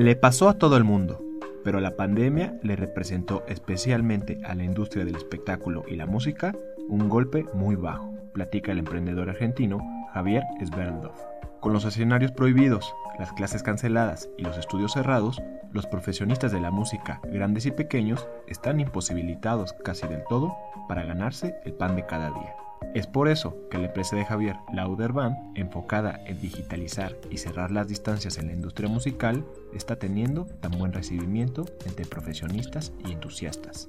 Le pasó a todo el mundo, pero la pandemia le representó especialmente a la industria del espectáculo y la música un golpe muy bajo, platica el emprendedor argentino Javier Sverdlov. Con los escenarios prohibidos, las clases canceladas y los estudios cerrados, los profesionistas de la música, grandes y pequeños, están imposibilitados casi del todo para ganarse el pan de cada día. Es por eso que la empresa de Javier, Lauder Band, enfocada en digitalizar y cerrar las distancias en la industria musical, está teniendo tan buen recibimiento entre profesionistas y entusiastas.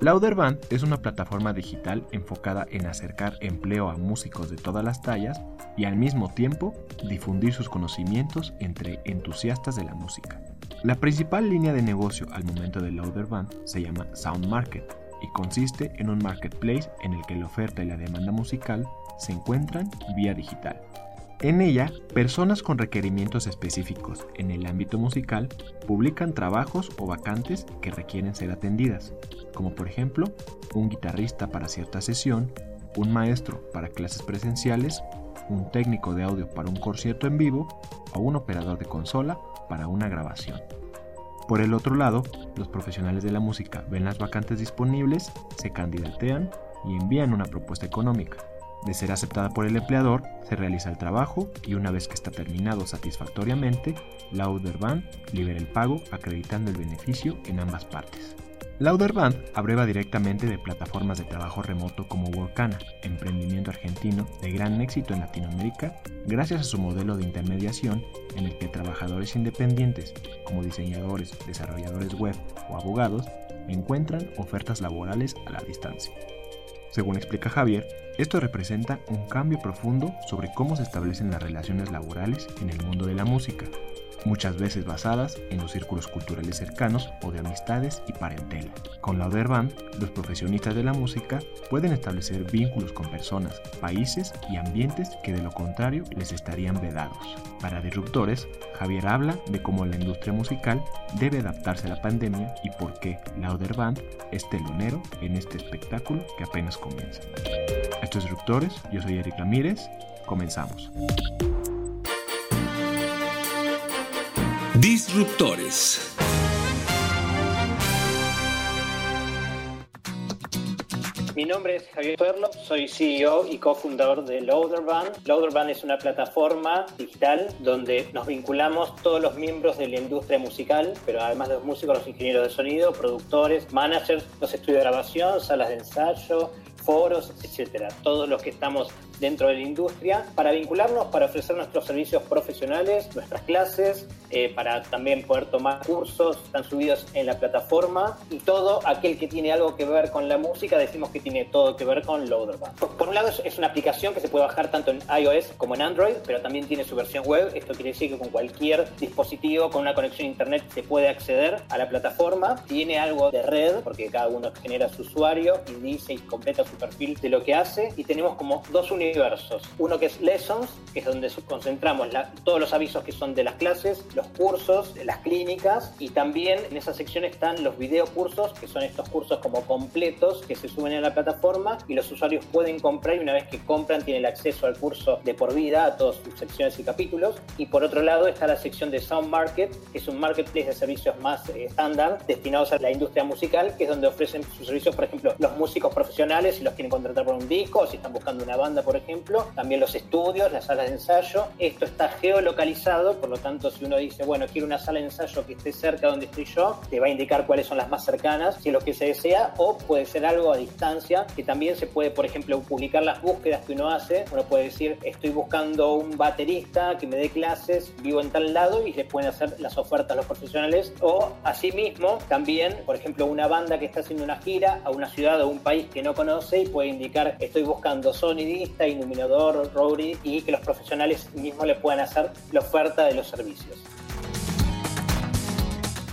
Lauder Band es una plataforma digital enfocada en acercar empleo a músicos de todas las tallas y al mismo tiempo difundir sus conocimientos entre entusiastas de la música. La principal línea de negocio al momento de Lauder Band se llama Sound Market y consiste en un marketplace en el que la oferta y la demanda musical se encuentran vía digital. En ella, personas con requerimientos específicos en el ámbito musical publican trabajos o vacantes que requieren ser atendidas, como por ejemplo un guitarrista para cierta sesión, un maestro para clases presenciales, un técnico de audio para un concierto en vivo o un operador de consola para una grabación. Por el otro lado, los profesionales de la música ven las vacantes disponibles, se candidatean y envían una propuesta económica. De ser aceptada por el empleador, se realiza el trabajo y una vez que está terminado satisfactoriamente, la Band libera el pago acreditando el beneficio en ambas partes. Lauderband abreva directamente de plataformas de trabajo remoto como Workana, emprendimiento argentino de gran éxito en Latinoamérica, gracias a su modelo de intermediación en el que trabajadores independientes, como diseñadores, desarrolladores web o abogados, encuentran ofertas laborales a la distancia. Según explica Javier, esto representa un cambio profundo sobre cómo se establecen las relaciones laborales en el mundo de la música, muchas veces basadas en los círculos culturales cercanos o de amistades y parentela. Con la Band, los profesionistas de la música pueden establecer vínculos con personas, países y ambientes que de lo contrario les estarían vedados. Para Disruptores, Javier habla de cómo la industria musical debe adaptarse a la pandemia y por qué la Band es telonero en este espectáculo que apenas comienza. Estos Disruptores, yo soy Eric Ramírez, comenzamos. Disruptores. Mi nombre es Javier Perlo, soy CEO y cofundador de Loaderband. Loaderband es una plataforma digital donde nos vinculamos todos los miembros de la industria musical, pero además de los músicos, los ingenieros de sonido, productores, managers, los estudios de grabación, salas de ensayo, foros, etcétera. Todos los que estamos dentro de la industria para vincularnos, para ofrecer nuestros servicios profesionales, nuestras clases, eh, para también poder tomar cursos, están subidos en la plataforma y todo aquel que tiene algo que ver con la música decimos que tiene todo que ver con Loaderband. Por un lado es una aplicación que se puede bajar tanto en iOS como en Android, pero también tiene su versión web. Esto quiere decir que con cualquier dispositivo con una conexión a internet se puede acceder a la plataforma. Tiene algo de red porque cada uno genera su usuario y dice y completa su perfil de lo que hace y tenemos como dos universos. Uno que es Lessons, que es donde concentramos todos los avisos que son de las clases, los cursos, las clínicas y también en esa sección están los videocursos, que son estos cursos como completos que se suben a la plataforma y los usuarios pueden comprar y una vez que compran tienen acceso al curso de por vida a todas sus secciones y capítulos. Y por otro lado está la sección de Sound Market, que es un marketplace de servicios más eh, estándar destinados a la industria musical, que es donde ofrecen sus servicios, por ejemplo, los músicos profesionales si los quieren contratar por un disco, o si están buscando una banda, por ejemplo, también los estudios, las salas de ensayo. Esto está geolocalizado, por lo tanto, si uno dice, bueno, quiero una sala de ensayo que esté cerca donde estoy yo, te va a indicar cuáles son las más cercanas, si es lo que se desea, o puede ser algo a distancia, que también se puede, por ejemplo, publicar las búsquedas que uno hace. Uno puede decir, estoy buscando un baterista que me dé clases, vivo en tal lado, y se pueden hacer las ofertas a los profesionales. O asimismo, también, por ejemplo, una banda que está haciendo una gira a una ciudad o un país que no conoce y puede indicar, estoy buscando sonidista iluminador, roadie y que los profesionales mismos le puedan hacer la oferta de los servicios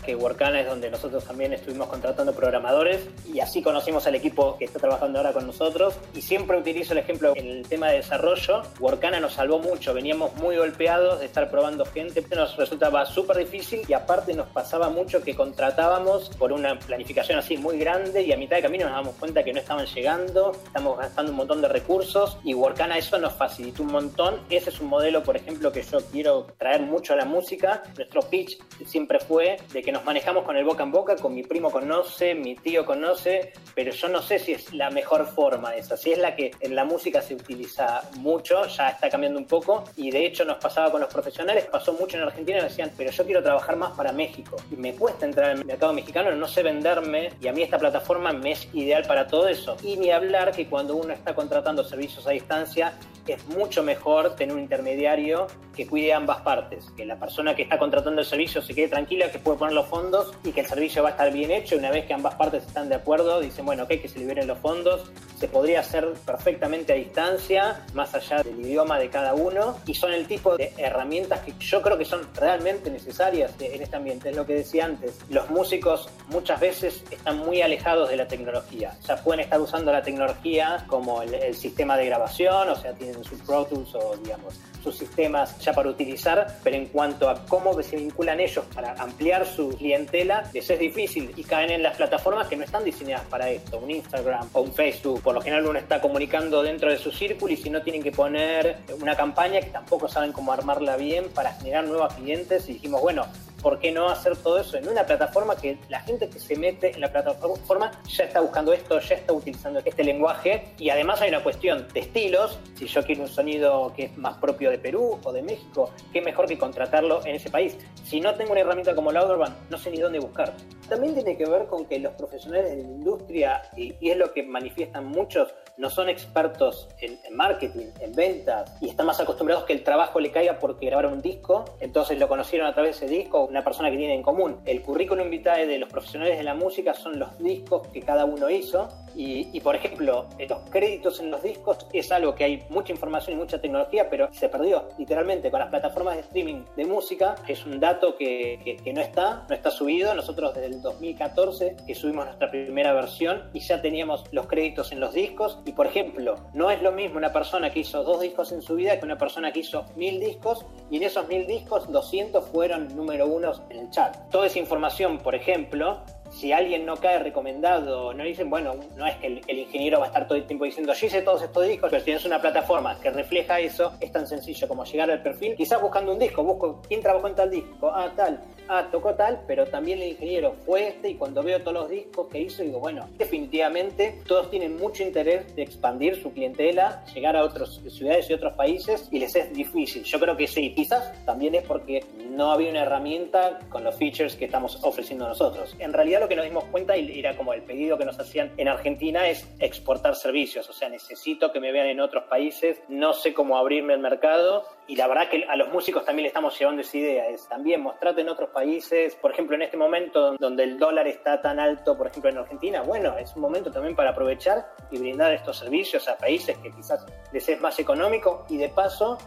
que Workana es donde nosotros también estuvimos contratando programadores y así conocimos al equipo que está trabajando ahora con nosotros. Y siempre utilizo el ejemplo en el tema de desarrollo. Workana nos salvó mucho, veníamos muy golpeados de estar probando gente, nos resultaba súper difícil y aparte nos pasaba mucho que contratábamos por una planificación así muy grande y a mitad de camino nos damos cuenta que no estaban llegando, estamos gastando un montón de recursos y Workana eso nos facilitó un montón. Ese es un modelo, por ejemplo, que yo quiero traer mucho a la música. Nuestro pitch siempre fue de que nos manejamos con el boca en boca, con mi primo conoce, mi tío conoce, pero yo no sé si es la mejor forma esa, si es la que en la música se utiliza mucho, ya está cambiando un poco y de hecho nos pasaba con los profesionales, pasó mucho en Argentina, decían, pero yo quiero trabajar más para México y me cuesta entrar al mercado mexicano, no sé venderme y a mí esta plataforma me es ideal para todo eso. Y ni hablar que cuando uno está contratando servicios a distancia, es mucho mejor tener un intermediario que cuide ambas partes, que la persona que está contratando el servicio se quede tranquila, que puede poner los fondos y que el servicio va a estar bien hecho. Una vez que ambas partes están de acuerdo, dicen, bueno, ok, que se liberen los fondos, se podría hacer perfectamente a distancia, más allá del idioma de cada uno, y son el tipo de herramientas que yo creo que son realmente necesarias en este ambiente. Es lo que decía antes, los músicos muchas veces están muy alejados de la tecnología. O sea, pueden estar usando la tecnología como el sistema de grabación, o sea, tienen sus Pro Tools o, digamos, sus sistemas para utilizar, pero en cuanto a cómo se vinculan ellos para ampliar su clientela, eso es difícil y caen en las plataformas que no están diseñadas para esto, un Instagram o un Facebook. Por lo general uno está comunicando dentro de su círculo y si no tienen que poner una campaña que tampoco saben cómo armarla bien para generar nuevos clientes y dijimos, bueno, ¿por qué no hacer todo eso en una plataforma que la gente que se mete en la plataforma ya está buscando esto, ya está utilizando este lenguaje? Y además hay una cuestión de estilos. Si yo quiero un sonido que es más propio de Perú o de México, qué mejor que contratarlo en ese país. Si no tengo una herramienta como Louderban, no sé ni dónde buscar. También tiene que ver con que los profesionales de la industria, y, y es lo que manifiestan muchos, no son expertos en, en, marketing, en ventas, y están más acostumbrados que el trabajo le caiga porque grabaron un disco, entonces lo conocieron a través de ese disco, una persona que tiene en común. El currículum vitae de los profesionales de la música son los discos que cada uno hizo, y, por ejemplo, los créditos en los discos es algo que hay mucha información y mucha tecnología, pero se perdió literalmente con las plataformas de streaming de música, es un dato que, que, que no está, no está subido. Nosotros desde el 2014 que subimos nuestra primera versión y ya teníamos los créditos en los discos y por ejemplo, no es lo mismo una persona que hizo dos discos en su vida que una persona que hizo mil discos y en esos mil discos 200 fueron número uno en el chat. Toda esa información, por ejemplo, si alguien no cae recomendado, no dicen, bueno, no es que el, ingeniero va a estar todo el tiempo diciendo, yo hice todos estos discos, pero si tienes una plataforma que refleja eso, es tan sencillo como llegar al perfil, quizás buscando un disco, busco quién trabajó en tal disco, ah, tal, ah, tocó tal, pero también el ingeniero fue este y cuando veo todos los discos que hizo, digo, bueno, definitivamente todos tienen mucho interés de expandir su clientela, llegar a otras ciudades y otros países y les es difícil. Yo creo que sí, quizás también es porque no había una herramienta con los features que estamos ofreciendo nosotros. En realidad lo que nos dimos cuenta y era como el pedido que nos hacían en Argentina es exportar servicios, o sea, necesito que me vean en otros países, no sé cómo abrirme el mercado. Y la verdad que a los músicos también le estamos llevando esa idea, es también mostrarte en otros países, por ejemplo, en este momento donde el dólar está tan alto, por ejemplo, en Argentina, bueno, es un momento también para aprovechar y brindar estos servicios a países que quizás les es más económico. Y de paso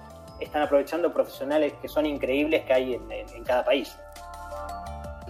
están aprovechando profesionales que son increíbles que hay en, en, en cada país.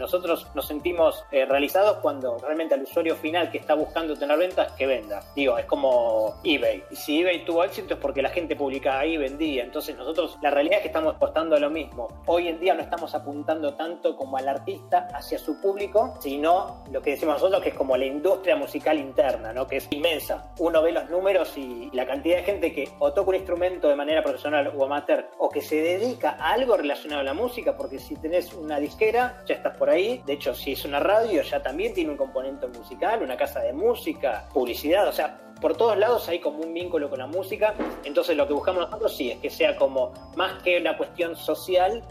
Nosotros nos sentimos eh, realizados cuando realmente al usuario final que está buscando tener ventas, que venda. Digo, es como eBay. Y si eBay tuvo éxito es porque la gente publicaba ahí y vendía. Entonces nosotros, la realidad es que estamos apostando a lo mismo. Hoy en día no estamos apuntando tanto como al artista hacia su público, sino lo que decimos nosotros que es como la industria musical interna, ¿no? que es inmensa. Uno ve los números y la cantidad de gente que o toca un instrumento de manera profesional o amateur o que se dedica a algo relacionado a la música, porque si tenés una disquera, ya estás por ahí. De hecho, si es una radio, ya también tiene un componente musical, una casa de música, publicidad, o sea, por todos lados hay como un vínculo con la música. Entonces, lo que buscamos nosotros sí es que sea como más que una cuestión social,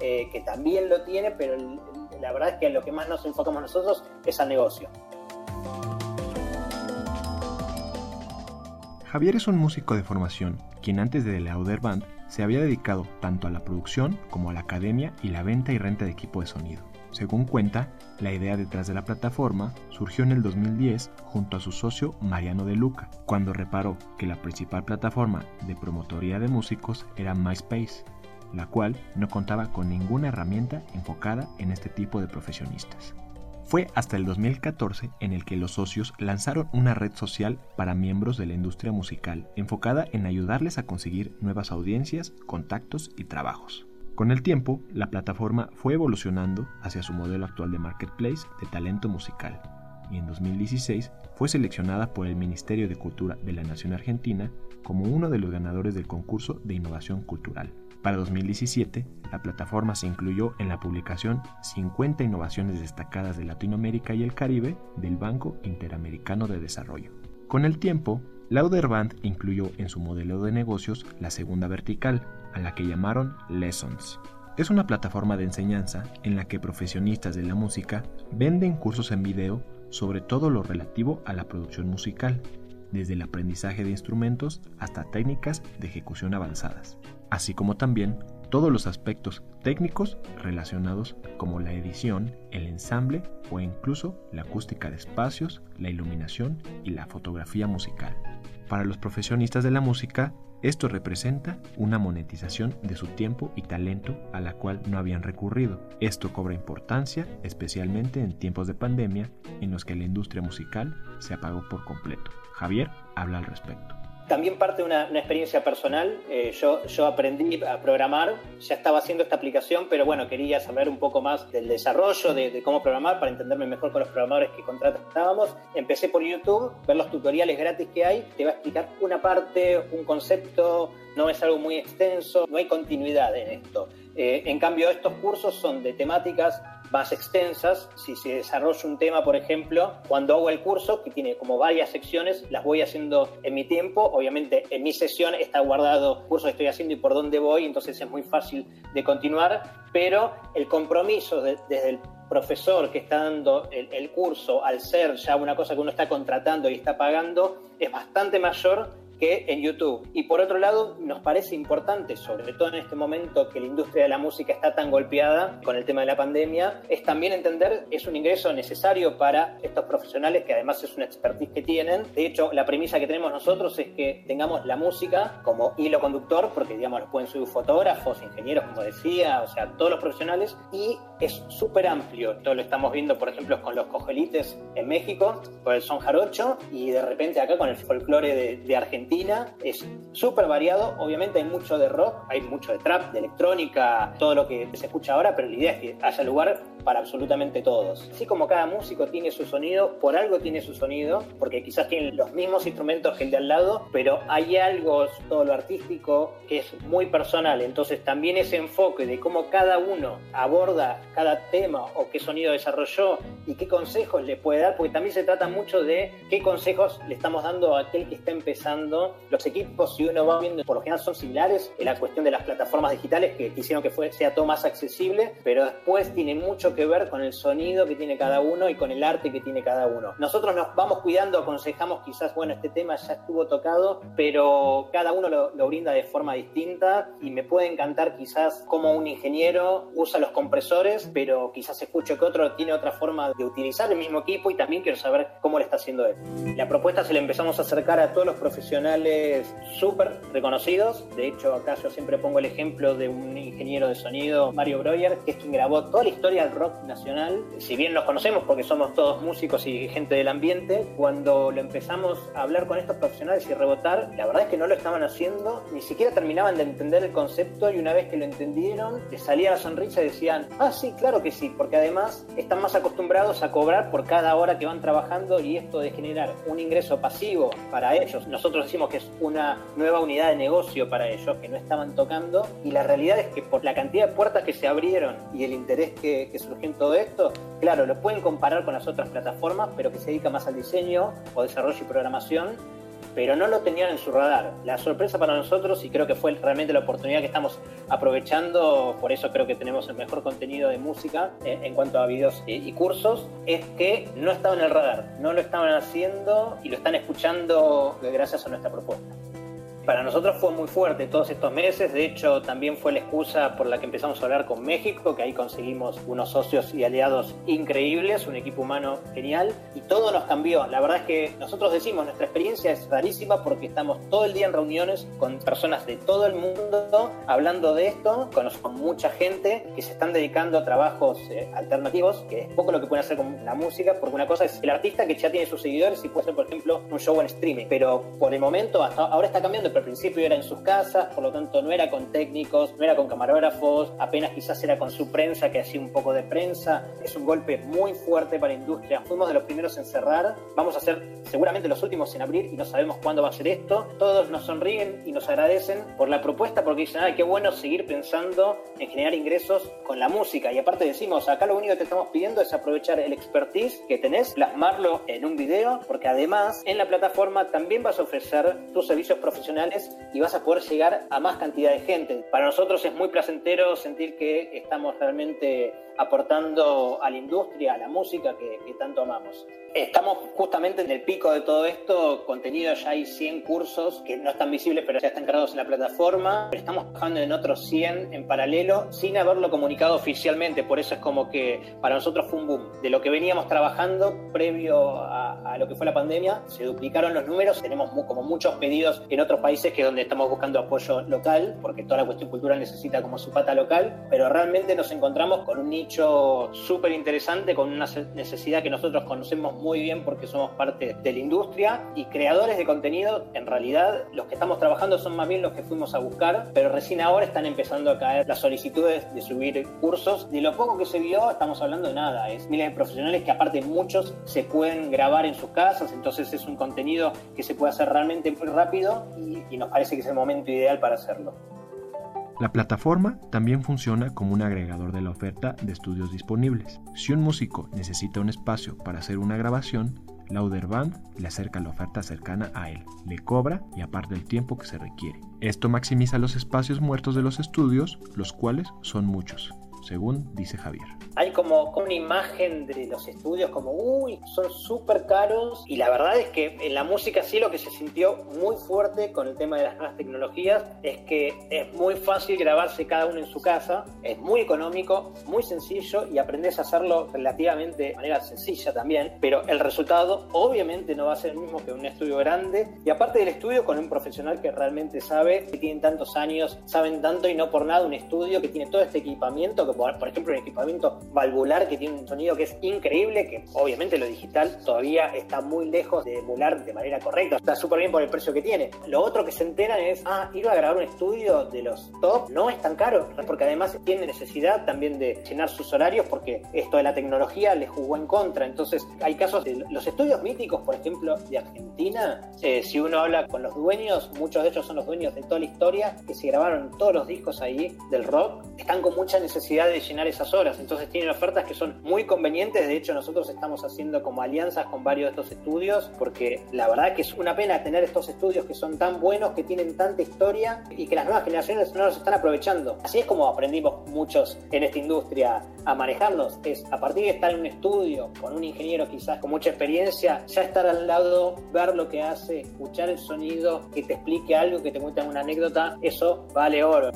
eh, que también lo tiene, pero la verdad es que lo que más nos enfocamos nosotros es al negocio. Javier es un músico de formación, quien antes de la Lauder Band se había dedicado tanto a la producción como a la academia y la venta y renta de equipo de sonido. Según cuenta, la idea detrás de la plataforma surgió en el 2010 junto a su socio Mariano De Luca, cuando reparó que la principal plataforma de promotoría de músicos era MySpace, la cual no contaba con ninguna herramienta enfocada en este tipo de profesionistas. Fue hasta el 2014 en el que los socios lanzaron una red social para miembros de la industria musical, enfocada en ayudarles a conseguir nuevas audiencias, contactos y trabajos. Con el tiempo, la plataforma fue evolucionando hacia su modelo actual de marketplace de talento musical, y en 2016 fue seleccionada por el Ministerio de Cultura de la Nación Argentina como uno de los ganadores del concurso de innovación cultural. Para 2017, la plataforma se incluyó en la publicación 50 innovaciones destacadas de Latinoamérica y el Caribe del Banco Interamericano de Desarrollo. Con el tiempo, Lauderband incluyó en su modelo de negocios la segunda vertical, a la que llamaron Lessons. Es una plataforma de enseñanza en la que profesionistas de la música venden cursos en video sobre todo lo relativo a la producción musical, desde el aprendizaje de instrumentos hasta técnicas de ejecución avanzadas, así como también todos los aspectos técnicos relacionados como la edición, el ensamble o incluso la acústica de espacios, la iluminación y la fotografía musical. Para los profesionistas de la música, esto representa una monetización de su tiempo y talento a la cual no habían recurrido. Esto cobra importancia, especialmente en tiempos de pandemia en los que la industria musical se apagó por completo. Javier habla al respecto. También parte de una, experiencia personal. Eh, yo, yo aprendí a programar, ya estaba haciendo esta aplicación, pero bueno, quería saber un poco más del desarrollo, de, cómo programar, para entenderme mejor con los programadores que contratábamos. Empecé por YouTube, ver los tutoriales gratis que hay, te va a explicar una parte, un concepto, no es algo muy extenso, no hay continuidad en esto. Eh, en cambio, estos cursos son de temáticas más extensas. Si se desarrolla un tema, por ejemplo, cuando hago el curso, que tiene como varias secciones, las voy haciendo en mi tiempo. Obviamente, en mi sesión está guardado el curso que estoy haciendo y por dónde voy, entonces es muy fácil de continuar. Pero el compromiso desde el profesor que está dando el, el curso, al ser ya una cosa que uno está contratando y está pagando, es bastante mayor que en YouTube. Y por otro lado, nos parece importante, sobre todo en este momento que la industria de la música está tan golpeada con el tema de la pandemia, es también entender es un ingreso necesario para estos profesionales que además es una expertise que tienen. De hecho, la premisa que tenemos nosotros es que tengamos la música como hilo conductor, porque digamos, pueden subir fotógrafos, ingenieros, como decía, o sea, todos los profesionales, y es súper amplio. Todo lo estamos viendo, por ejemplo, con los cojelites en México, por el son jarocho, y de repente acá con el folclore de, de Argentina es súper variado. Obviamente hay mucho de rock, hay mucho de trap, de electrónica, todo lo que se escucha ahora, pero la idea es que haya lugar para absolutamente todos. Así como cada músico tiene su sonido, por algo tiene su sonido, porque quizás tienen los mismos instrumentos que el de al lado, pero hay algo, todo lo artístico, que es muy personal. Entonces también ese enfoque de cómo cada uno aborda cada tema o qué sonido desarrolló y qué consejos le puede dar, porque también se trata mucho de qué consejos le estamos dando a aquel que está empezando. Los equipos, si uno va viendo, por lo general son similares en la cuestión de las plataformas digitales que hicieron que fue, sea todo más accesible, pero después tiene mucho que ver con el sonido que tiene cada uno y con el arte que tiene cada uno. Nosotros nos vamos cuidando, aconsejamos quizás, bueno, este tema ya estuvo tocado, pero cada uno lo, brinda de forma distinta y me puede encantar quizás cómo un ingeniero usa los compresores, pero quizás escucho que otro tiene otra forma de utilizar el mismo equipo y también quiero saber cómo le está haciendo él. La propuesta se le empezamos a acercar a todos los profesionales súper reconocidos. De hecho, acá yo siempre pongo el ejemplo de un ingeniero de sonido, Mario Breuer, que es quien grabó toda la historia del rock nacional, si bien nos conocemos porque somos todos músicos y gente del ambiente, cuando lo empezamos a hablar con estos profesionales y rebotar, la verdad es que no lo estaban haciendo, ni siquiera terminaban de entender el concepto y una vez que lo entendieron, les salía la sonrisa y decían, ah, sí, claro que sí, porque además están más acostumbrados a cobrar por cada hora que van trabajando y esto de generar un ingreso pasivo para ellos, nosotros decimos que es una nueva unidad de negocio para ellos que no estaban tocando y la realidad es que por la cantidad de puertas que se abrieron y el interés que, que surgió en todo esto, claro, lo pueden comparar con las otras plataformas, pero que se dedica más al diseño o desarrollo y programación, pero no lo tenían en su radar. La sorpresa para nosotros, y creo que fue realmente la oportunidad que estamos aprovechando, por eso creo que tenemos el mejor contenido de música eh, en cuanto a videos y cursos, es que no estaba en el radar, no lo estaban haciendo y lo están escuchando gracias a nuestra propuesta. Para nosotros fue muy fuerte todos estos meses. De hecho, también fue la excusa por la que empezamos a hablar con México, que ahí conseguimos unos socios y aliados increíbles, un equipo humano genial, y todo nos cambió. La verdad es que nosotros decimos, nuestra experiencia es rarísima porque estamos todo el día en reuniones con personas de todo el mundo hablando de esto, conozco mucha gente que se están dedicando a trabajos eh, alternativos, que es poco lo que pueden hacer con la música, porque una cosa es el artista que ya tiene sus seguidores y puede hacer, por ejemplo, un show en streaming, pero por el momento, hasta ahora está cambiando, al principio era en sus casas, por lo tanto no era con técnicos, no era con camarógrafos, apenas quizás era con su prensa que hacía un poco de prensa. Es un golpe muy fuerte para la industria. Fuimos de los primeros en cerrar, vamos a ser seguramente los últimos en abrir y no sabemos cuándo va a ser esto. Todos nos sonríen y nos agradecen por la propuesta porque dicen, ah, qué bueno seguir pensando en generar ingresos con la música. Y aparte decimos, acá lo único que te estamos pidiendo es aprovechar el expertise que tenés, plasmarlo en un video, porque además en la plataforma también vas a ofrecer tus servicios profesionales y vas a poder llegar a más cantidad de gente. Para nosotros es muy placentero sentir que estamos realmente aportando a la industria, a la música que, tanto amamos. Estamos justamente en el pico de todo esto, contenido ya hay 100 cursos que no están visibles pero ya están cargados en la plataforma, estamos trabajando en otros 100 en paralelo sin haberlo comunicado oficialmente, por eso es como que para nosotros fue un boom. De lo que veníamos trabajando previo a, lo que fue la pandemia, se duplicaron los números, tenemos como muchos pedidos en otros países que es donde estamos buscando apoyo local, porque toda la cuestión cultural necesita como su pata local, pero realmente nos encontramos con un nicho súper interesante con una necesidad que nosotros conocemos muy bien porque somos parte de la industria y creadores de contenido, en realidad los que estamos trabajando son más bien los que fuimos a buscar, pero recién ahora están empezando a caer las solicitudes de subir cursos. De lo poco que se vio, estamos hablando de nada, es miles de profesionales que aparte muchos se pueden grabar en sus casas, entonces es un contenido que se puede hacer realmente muy rápido y, y nos parece que es el momento ideal para hacerlo. La plataforma también funciona como un agregador de la oferta de estudios disponibles. Si un músico necesita un espacio para hacer una grabación, Lauderband le acerca la oferta cercana a él, le cobra y aparte el tiempo que se requiere. Esto maximiza los espacios muertos de los estudios, los cuales son muchos según dice Javier. Hay como, una imagen de los estudios como, uy, son súper caros. Y la verdad es que en la música sí lo que se sintió muy fuerte con el tema de las nuevas tecnologías es que es muy fácil grabarse cada uno en su casa, es muy económico, muy sencillo y aprendes a hacerlo relativamente de manera sencilla también. Pero el resultado obviamente no va a ser el mismo que un estudio grande. Y aparte del estudio, con un profesional que realmente sabe, que tienen tantos años, saben tanto y no por nada un estudio que tiene todo este equipamiento por ejemplo, un equipamiento valvular que tiene un sonido que es increíble, que obviamente lo digital todavía está muy lejos de emular de manera correcta. Está súper bien por el precio que tiene. Lo otro que se enteran es, ah, ir a grabar un estudio de los top no es tan caro, porque además tiene necesidad también de llenar sus horarios porque esto de la tecnología le jugó en contra. Entonces, hay casos de los estudios míticos, por ejemplo, de Argentina. Eh, si uno habla con los dueños, muchos de ellos son los dueños de toda la historia, que se grabaron todos los discos ahí del rock, están con mucha necesidad de llenar esas horas. Entonces tienen ofertas que son muy convenientes. De hecho, nosotros estamos haciendo como alianzas con varios de estos estudios porque la verdad que es una pena tener estos estudios que son tan buenos, que tienen tanta historia y que las nuevas generaciones no los están aprovechando. Así es como aprendimos muchos en esta industria a manejarlos. Es a partir de estar en un estudio con un ingeniero quizás con mucha experiencia, ya estar al lado, ver lo que hace, escuchar el sonido, que te explique algo, que te cuente una anécdota, eso vale oro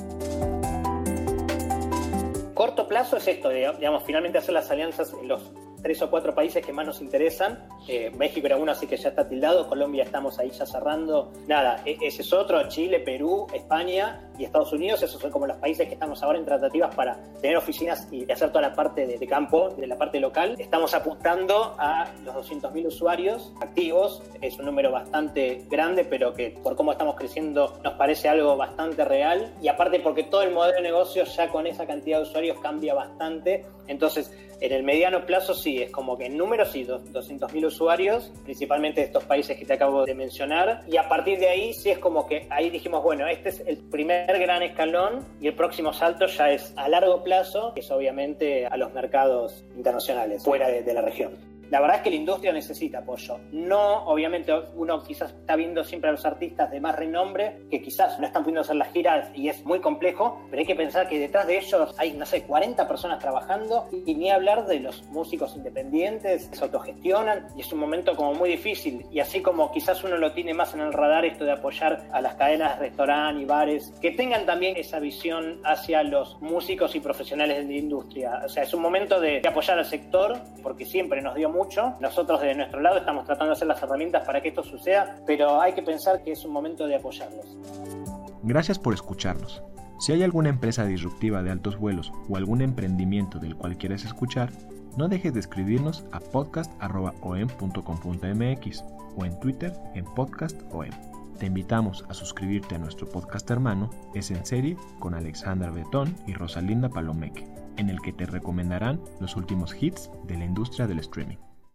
corto plazo es esto, digamos, finalmente hacer las alianzas en los tres o cuatro países que más nos interesan. Eh, México era uno, así que ya está tildado. Colombia estamos ahí ya cerrando. Nada, e, ese es otro. Chile, Perú, España y Estados Unidos. Esos son como los países que estamos ahora en tratativas para tener oficinas y hacer toda la parte de, campo, de la parte local. Estamos apuntando a los 200.000 usuarios activos. Es un número bastante grande, pero que por cómo estamos creciendo nos parece algo bastante real. Y aparte porque todo el modelo de negocio ya con esa cantidad de usuarios cambia bastante. Entonces, en el mediano plazo sí, es como que en números sí, 200.000 usuarios, principalmente de estos países que te acabo de mencionar. Y a partir de ahí sí es como que ahí dijimos, bueno, este es el primer gran escalón y el próximo salto ya es a largo plazo, que es obviamente a los mercados internacionales fuera de, la región. La verdad es que la industria necesita apoyo. No, obviamente, uno quizás está viendo siempre a los artistas de más renombre que quizás no están pudiendo hacer las giras y es muy complejo, pero hay que pensar que detrás de ellos hay, no sé, 40 personas trabajando y ni hablar de los músicos independientes que se autogestionan y es un momento como muy difícil. Y así como quizás uno lo tiene más en el radar esto de apoyar a las cadenas de restaurantes y bares, que tengan también esa visión hacia los músicos y profesionales de la industria. O sea, es un momento de, apoyar al sector porque siempre nos dio mucho. Nosotros de nuestro lado estamos tratando de hacer las herramientas para que esto suceda, pero hay que pensar que es un momento de apoyarlos. Gracias por escucharnos. Si hay alguna empresa disruptiva de altos vuelos o algún emprendimiento del cual quieres escuchar, no dejes de escribirnos a podcast.om.com.mx o en Twitter en podcastom. Te invitamos a suscribirte a nuestro podcast hermano Es en serie con Alexandra Betón y Rosalinda Palomeque, en el que te recomendarán los últimos hits de la industria del streaming.